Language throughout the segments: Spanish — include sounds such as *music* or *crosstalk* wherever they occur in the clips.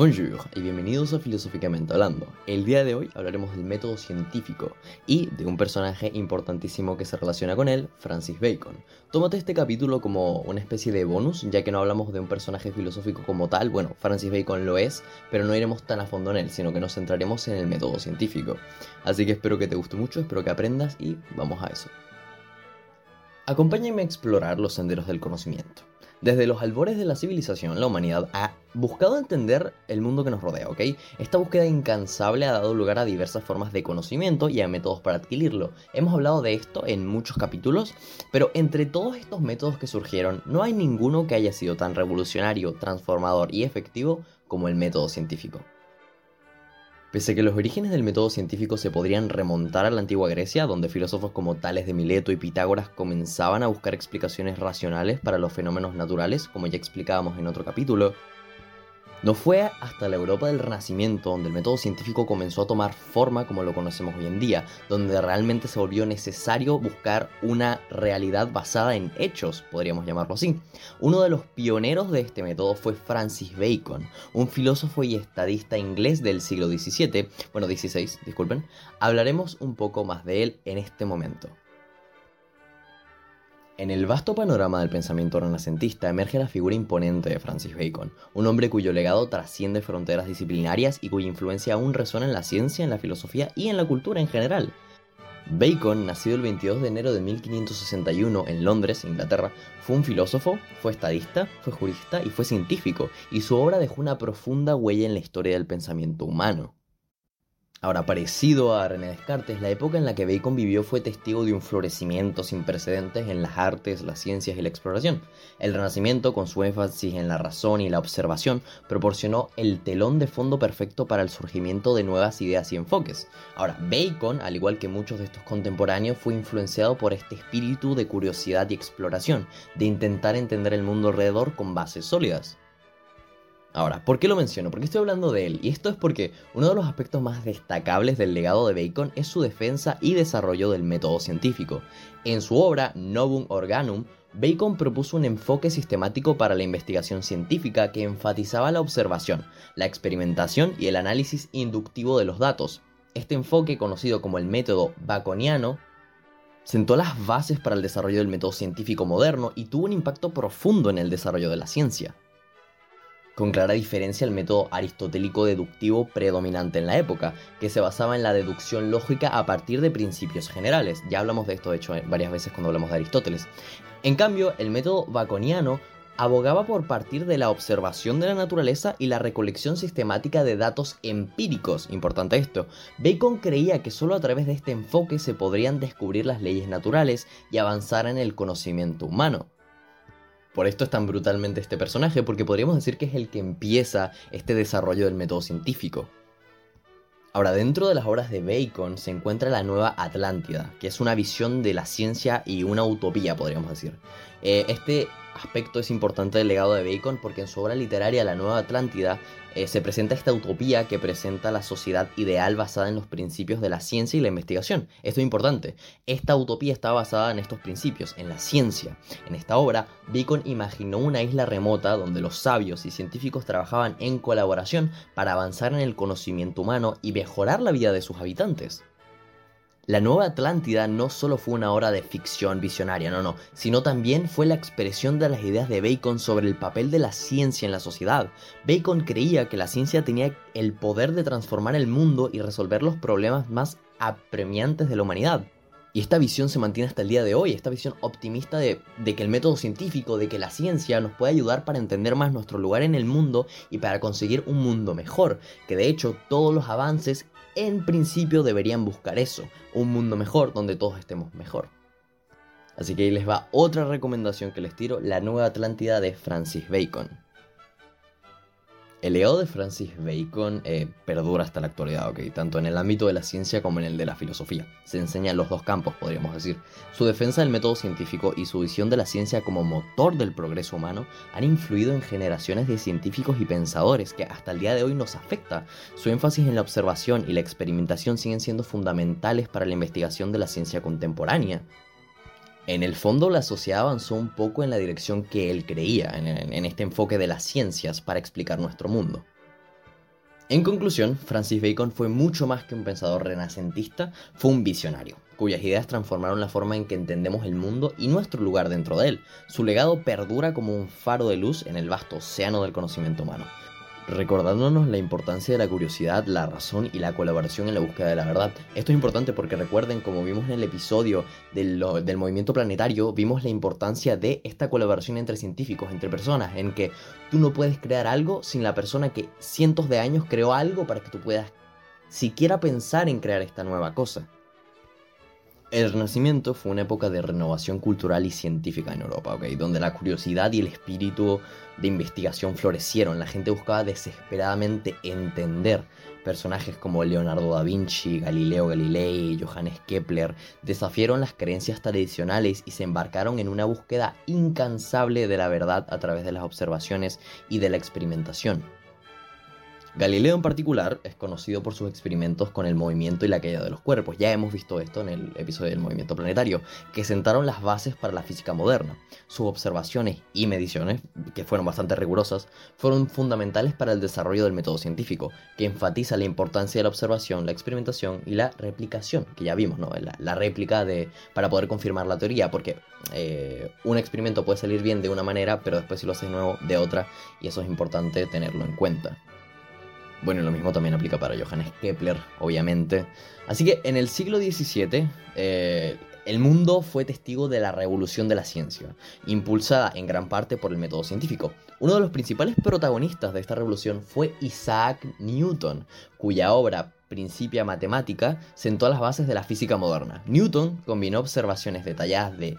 Bonjour y bienvenidos a Filosóficamente Hablando. El día de hoy hablaremos del método científico y de un personaje importantísimo que se relaciona con él, Francis Bacon. Tómate este capítulo como una especie de bonus, ya que no hablamos de un personaje filosófico como tal, bueno, Francis Bacon lo es, pero no iremos tan a fondo en él, sino que nos centraremos en el método científico. Así que espero que te guste mucho, espero que aprendas y vamos a eso. Acompáñenme a explorar los senderos del conocimiento. Desde los albores de la civilización, la humanidad ha buscado entender el mundo que nos rodea, ¿ok? Esta búsqueda incansable ha dado lugar a diversas formas de conocimiento y a métodos para adquirirlo. Hemos hablado de esto en muchos capítulos, pero entre todos estos métodos que surgieron, no hay ninguno que haya sido tan revolucionario, transformador y efectivo como el método científico. Pese a que los orígenes del método científico se podrían remontar a la antigua Grecia, donde filósofos como Tales de Mileto y Pitágoras comenzaban a buscar explicaciones racionales para los fenómenos naturales, como ya explicábamos en otro capítulo, no fue hasta la Europa del Renacimiento donde el método científico comenzó a tomar forma como lo conocemos hoy en día, donde realmente se volvió necesario buscar una realidad basada en hechos, podríamos llamarlo así. Uno de los pioneros de este método fue Francis Bacon, un filósofo y estadista inglés del siglo XVII, bueno, XVI, disculpen. Hablaremos un poco más de él en este momento. En el vasto panorama del pensamiento renacentista emerge la figura imponente de Francis Bacon, un hombre cuyo legado trasciende fronteras disciplinarias y cuya influencia aún resuena en la ciencia, en la filosofía y en la cultura en general. Bacon, nacido el 22 de enero de 1561 en Londres, Inglaterra, fue un filósofo, fue estadista, fue jurista y fue científico, y su obra dejó una profunda huella en la historia del pensamiento humano. Ahora, parecido a René Descartes, la época en la que Bacon vivió fue testigo de un florecimiento sin precedentes en las artes, las ciencias y la exploración. El Renacimiento, con su énfasis en la razón y la observación, proporcionó el telón de fondo perfecto para el surgimiento de nuevas ideas y enfoques. Ahora, Bacon, al igual que muchos de estos contemporáneos, fue influenciado por este espíritu de curiosidad y exploración, de intentar entender el mundo alrededor con bases sólidas. Ahora, ¿por qué lo menciono? Porque estoy hablando de él. Y esto es porque uno de los aspectos más destacables del legado de Bacon es su defensa y desarrollo del método científico. En su obra Novum Organum, Bacon propuso un enfoque sistemático para la investigación científica que enfatizaba la observación, la experimentación y el análisis inductivo de los datos. Este enfoque, conocido como el método baconiano, sentó las bases para el desarrollo del método científico moderno y tuvo un impacto profundo en el desarrollo de la ciencia con clara diferencia el método aristotélico deductivo predominante en la época, que se basaba en la deducción lógica a partir de principios generales. Ya hablamos de esto, de hecho, varias veces cuando hablamos de Aristóteles. En cambio, el método baconiano abogaba por partir de la observación de la naturaleza y la recolección sistemática de datos empíricos. Importante esto. Bacon creía que solo a través de este enfoque se podrían descubrir las leyes naturales y avanzar en el conocimiento humano. Por esto es tan brutalmente este personaje, porque podríamos decir que es el que empieza este desarrollo del método científico. Ahora, dentro de las obras de Bacon se encuentra la Nueva Atlántida, que es una visión de la ciencia y una utopía, podríamos decir. Eh, este aspecto es importante del legado de Bacon porque en su obra literaria La Nueva Atlántida eh, se presenta esta utopía que presenta la sociedad ideal basada en los principios de la ciencia y la investigación. Esto es importante. Esta utopía está basada en estos principios, en la ciencia. En esta obra, Bacon imaginó una isla remota donde los sabios y científicos trabajaban en colaboración para avanzar en el conocimiento humano y mejorar la vida de sus habitantes. La Nueva Atlántida no solo fue una obra de ficción visionaria, no, no, sino también fue la expresión de las ideas de Bacon sobre el papel de la ciencia en la sociedad. Bacon creía que la ciencia tenía el poder de transformar el mundo y resolver los problemas más apremiantes de la humanidad. Y esta visión se mantiene hasta el día de hoy, esta visión optimista de, de, que el método científico, de que la ciencia nos puede ayudar para entender más nuestro lugar en el mundo y para conseguir un mundo mejor, que de hecho todos los avances en principio deberían buscar eso, un mundo mejor donde todos estemos mejor. Así que ahí les va otra recomendación que les tiro, La Nueva Atlántida de Francis Bacon. El legado de Francis Bacon eh, perdura hasta la actualidad, ¿ok? tanto en el ámbito de la ciencia como en el de la filosofía. Se enseña en los dos campos, podríamos decir. Su defensa del método científico y su visión de la ciencia como motor del progreso humano han influido en generaciones de científicos y pensadores que hasta el día de hoy nos afecta. Su énfasis en la observación y la experimentación siguen siendo fundamentales para la investigación de la ciencia contemporánea. En el fondo la sociedad avanzó un poco en la dirección que él creía, en, este enfoque de las ciencias para explicar nuestro mundo. En conclusión, Francis Bacon fue mucho más que un pensador renacentista, fue un visionario, cuyas ideas transformaron la forma en que entendemos el mundo y nuestro lugar dentro de él. Su legado perdura como un faro de luz en el vasto océano del conocimiento humano recordándonos la importancia de la curiosidad, la razón y la colaboración en la búsqueda de la verdad. Esto es importante porque recuerden, como vimos en el episodio del, del, movimiento planetario, vimos la importancia de esta colaboración entre científicos, entre personas, en que tú no puedes crear algo sin la persona que cientos de años creó algo para que tú puedas siquiera pensar en crear esta nueva cosa. El Renacimiento fue una época de renovación cultural y científica en Europa, donde la curiosidad y el espíritu de investigación florecieron. La gente buscaba desesperadamente entender. Personajes como Leonardo da Vinci, Galileo Galilei, Johannes Kepler desafiaron las creencias tradicionales y se embarcaron en una búsqueda incansable de la verdad a través de las observaciones y de la experimentación. Galileo en particular es conocido por sus experimentos con el movimiento y la caída de los cuerpos. Ya hemos visto esto en el episodio del movimiento planetario, que sentaron las bases para la física moderna. Sus observaciones y mediciones, que fueron bastante rigurosas, fueron fundamentales para el desarrollo del método científico, que enfatiza la importancia de la observación, la experimentación y la replicación, que ya vimos, ¿no? La, réplica de, para poder confirmar la teoría, porque eh, un experimento puede salir bien de una manera, pero después si lo haces nuevo de otra, y eso es importante tenerlo en cuenta. Bueno, lo mismo también aplica para Johannes Kepler, obviamente. Así que en el siglo XVII, eh, el mundo fue testigo de la revolución de la ciencia, impulsada en gran parte por el método científico. Uno de los principales protagonistas de esta revolución fue Isaac Newton, cuya obra Principia Matemática sentó las bases de la física moderna. Newton combinó observaciones detalladas de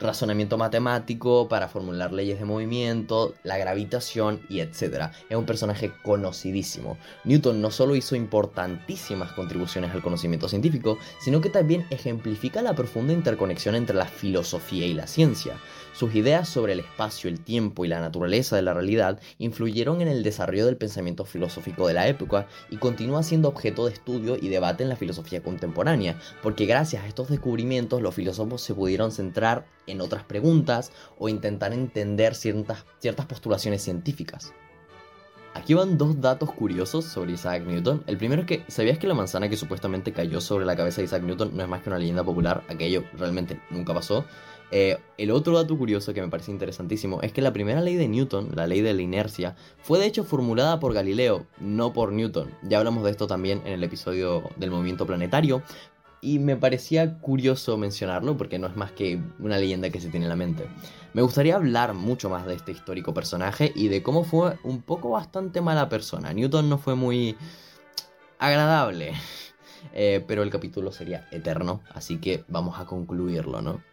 razonamiento matemático para formular leyes de movimiento, la gravitación y etc. Es un personaje conocidísimo. Newton no solo hizo importantísimas contribuciones al conocimiento científico, sino que también ejemplifica la profunda interconexión entre la filosofía y la ciencia. Sus ideas sobre el espacio, el tiempo y la naturaleza de la realidad influyeron en el desarrollo del pensamiento filosófico de la época y continúa siendo objeto de estudio y debate en la filosofía contemporánea, porque gracias a estos descubrimientos los filósofos se pudieron centrar en otras preguntas o intentar entender ciertas, ciertas postulaciones científicas. Aquí van dos datos curiosos sobre Isaac Newton. El primero es que, ¿sabías que la manzana que supuestamente cayó sobre la cabeza de Isaac Newton no es más que una leyenda popular? Aquello realmente nunca pasó. Eh, el otro dato curioso que me parece interesantísimo es que la primera ley de Newton, la ley de la inercia, fue de hecho formulada por Galileo, no por Newton. Ya hablamos de esto también en el episodio del movimiento planetario, y me parecía curioso mencionarlo porque no es más que una leyenda que se tiene en la mente. Me gustaría hablar mucho más de este histórico personaje y de cómo fue un poco bastante mala persona. Newton no fue muy agradable, *laughs* eh, pero el capítulo sería eterno, así que vamos a concluirlo, ¿no?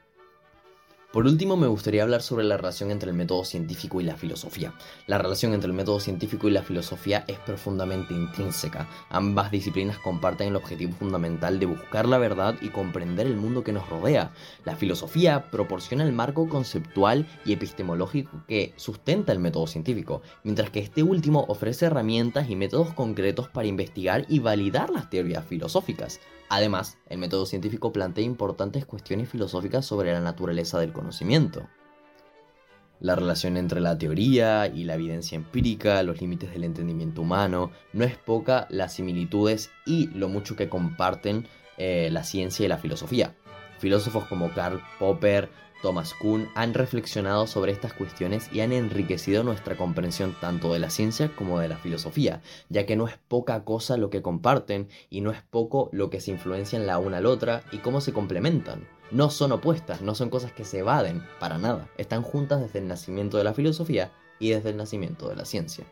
Por último, me gustaría hablar sobre la relación entre el método científico y la filosofía. La relación entre el método científico y la filosofía es profundamente intrínseca. Ambas disciplinas comparten el objetivo fundamental de buscar la verdad y comprender el mundo que nos rodea. La filosofía proporciona el marco conceptual y epistemológico que sustenta el método científico, mientras que este último ofrece herramientas y métodos concretos para investigar y validar las teorías filosóficas. Además, el método científico plantea importantes cuestiones filosóficas sobre la naturaleza del conocimiento. La relación entre la teoría y la evidencia empírica, los límites del entendimiento humano, no es poca las similitudes y lo mucho que comparten eh, la ciencia y la filosofía. Filósofos como Karl Popper, Thomas Kuhn han reflexionado sobre estas cuestiones y han enriquecido nuestra comprensión tanto de la ciencia como de la filosofía, ya que no es poca cosa lo que comparten y no es poco lo que se influencian la una a la otra y cómo se complementan. No son opuestas, no son cosas que se evaden, para nada. Están juntas desde el nacimiento de la filosofía y desde el nacimiento de la ciencia.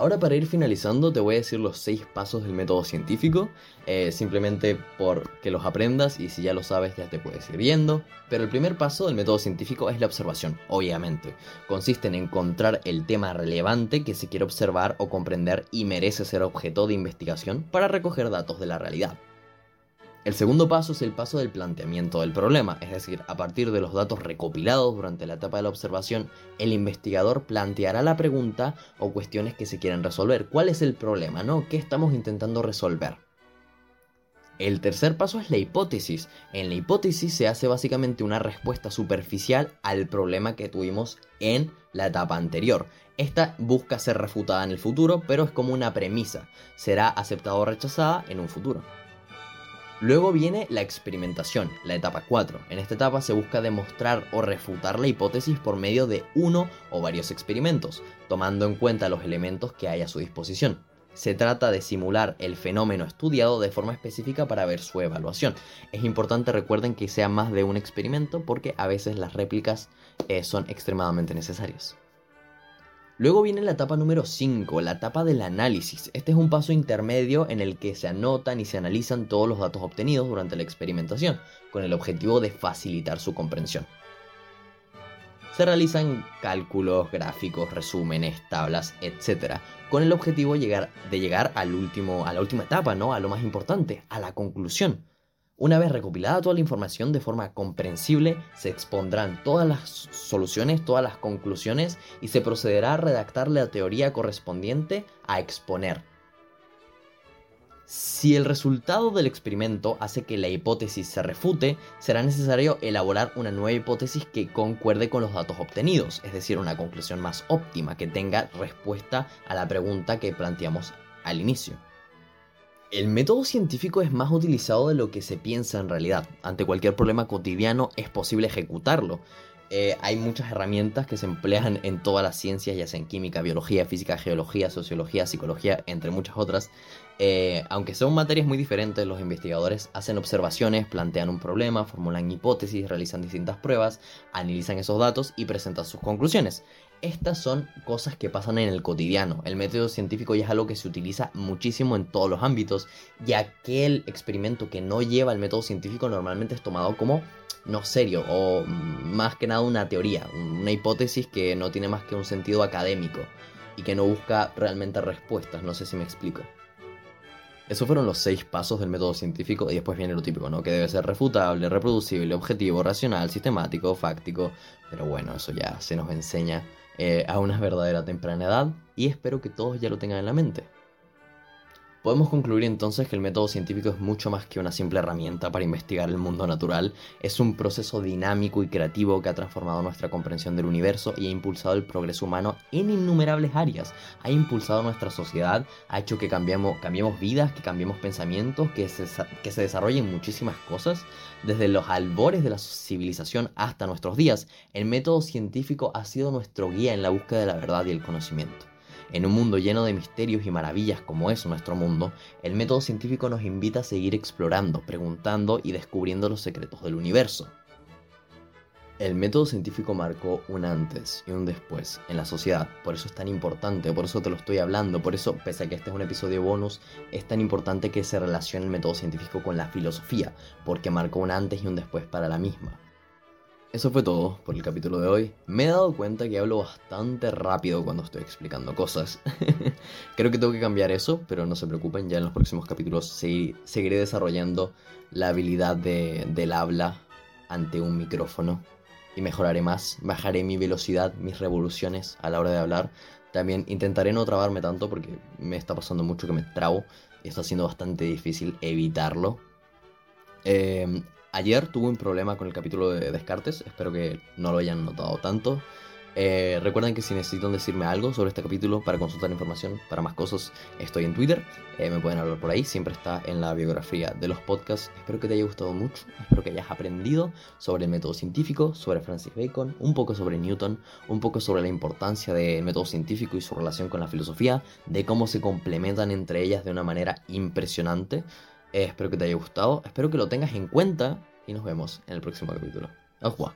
Ahora para ir finalizando te voy a decir los seis pasos del método científico, eh, simplemente por que los aprendas y si ya lo sabes ya te puedes ir viendo. Pero el primer paso del método científico es la observación, obviamente. Consiste en encontrar el tema relevante que se quiere observar o comprender y merece ser objeto de investigación para recoger datos de la realidad. El segundo paso es el paso del planteamiento del problema, es decir, a partir de los datos recopilados durante la etapa de la observación, el investigador planteará la pregunta o cuestiones que se quieren resolver. ¿Cuál es el problema? ¿No? ¿Qué estamos intentando resolver? El tercer paso es la hipótesis. En la hipótesis se hace básicamente una respuesta superficial al problema que tuvimos en la etapa anterior. Esta busca ser refutada en el futuro, pero es como una premisa. Será aceptada o rechazada en un futuro. Luego viene la experimentación, la etapa 4. En esta etapa se busca demostrar o refutar la hipótesis por medio de uno o varios experimentos, tomando en cuenta los elementos que hay a su disposición. Se trata de simular el fenómeno estudiado de forma específica para ver su evaluación. Es importante recuerden que sea más de un experimento porque a veces las réplicas eh, son extremadamente necesarias. Luego viene la etapa número 5, la etapa del análisis. Este es un paso intermedio en el que se anotan y se analizan todos los datos obtenidos durante la experimentación, con el objetivo de facilitar su comprensión se realizan cálculos, gráficos, resúmenes, tablas, etc. Con el objetivo de llegar al último, a la última etapa, ¿no? A lo más importante, a la conclusión. Una vez recopilada toda la información de forma comprensible, se expondrán todas las soluciones, todas las conclusiones y se procederá a redactar la teoría correspondiente a exponer. Si el resultado del experimento hace que la hipótesis se refute, será necesario elaborar una nueva hipótesis que concuerde con los datos obtenidos, es decir, una conclusión más óptima que tenga respuesta a la pregunta que planteamos al inicio. El método científico es más utilizado de lo que se piensa en realidad. Ante cualquier problema cotidiano es posible ejecutarlo. Eh, hay muchas herramientas que se emplean en todas las ciencias, ya sea en química, biología, física, geología, sociología, psicología, entre muchas otras, eh, aunque son materias muy diferentes, los investigadores hacen observaciones, plantean un problema, formulan hipótesis, realizan distintas pruebas, analizan esos datos y presentan sus conclusiones. Estas son cosas que pasan en el cotidiano. El método científico ya es algo que se utiliza muchísimo en todos los ámbitos y aquel experimento que no lleva el método científico normalmente es tomado como no serio o más que nada una teoría, una hipótesis que no tiene más que un sentido académico y que no busca realmente respuestas, no sé si me explico. Esos fueron los seis pasos del método científico y después viene lo típico, ¿no? Que debe ser refutable, reproducible, objetivo, racional, sistemático, fáctico. Pero bueno, eso ya se nos enseña eh, a una verdadera temprana edad y espero que todos ya lo tengan en la mente. Podemos concluir entonces que el método científico es mucho más que una simple herramienta para investigar el mundo natural, es un proceso dinámico y creativo que ha transformado nuestra comprensión del universo y ha impulsado el progreso humano en innumerables áreas, ha impulsado nuestra sociedad, ha hecho que cambiemos, vidas, que cambiemos pensamientos, que se, que se desarrollen muchísimas cosas, desde los albores de la civilización hasta nuestros días, el método científico ha sido nuestro guía en la búsqueda de la verdad y el conocimiento. En un mundo lleno de misterios y maravillas como es nuestro mundo, el método científico nos invita a seguir explorando, preguntando y descubriendo los secretos del universo. El método científico marcó un antes y un después en la sociedad, por eso es tan importante, por eso te lo estoy hablando, por eso, pese a que este es un episodio bonus, es tan importante que se relacione el método científico con la filosofía, porque marcó un antes y un después para la misma. Eso fue todo por el capítulo de hoy. Me he dado cuenta que hablo bastante rápido cuando estoy explicando cosas. *laughs* Creo que tengo que cambiar eso, pero no se preocupen, ya en los próximos capítulos seguiré desarrollando la habilidad del habla ante un micrófono y mejoraré más. Bajaré mi velocidad, mis revoluciones a la hora de hablar. También intentaré no trabarme tanto porque me está pasando mucho que me trabo y está siendo bastante difícil evitarlo. Eh, Ayer tuve un problema con el capítulo de Descartes, espero que no lo hayan notado tanto. Eh, recuerden que si necesitan decirme algo sobre este capítulo para consultar información, para más cosas, estoy en Twitter. Eh, me pueden hablar por ahí, siempre está en la biografía de los podcasts. Espero que te haya gustado mucho, espero que hayas aprendido sobre el método científico, sobre Francis Bacon, un poco sobre Newton, un poco sobre la importancia del método científico y su relación con la filosofía, de cómo se complementan entre ellas de una manera impresionante. Espero que te haya gustado, espero que lo tengas en cuenta. Y nos vemos en el próximo capítulo. Au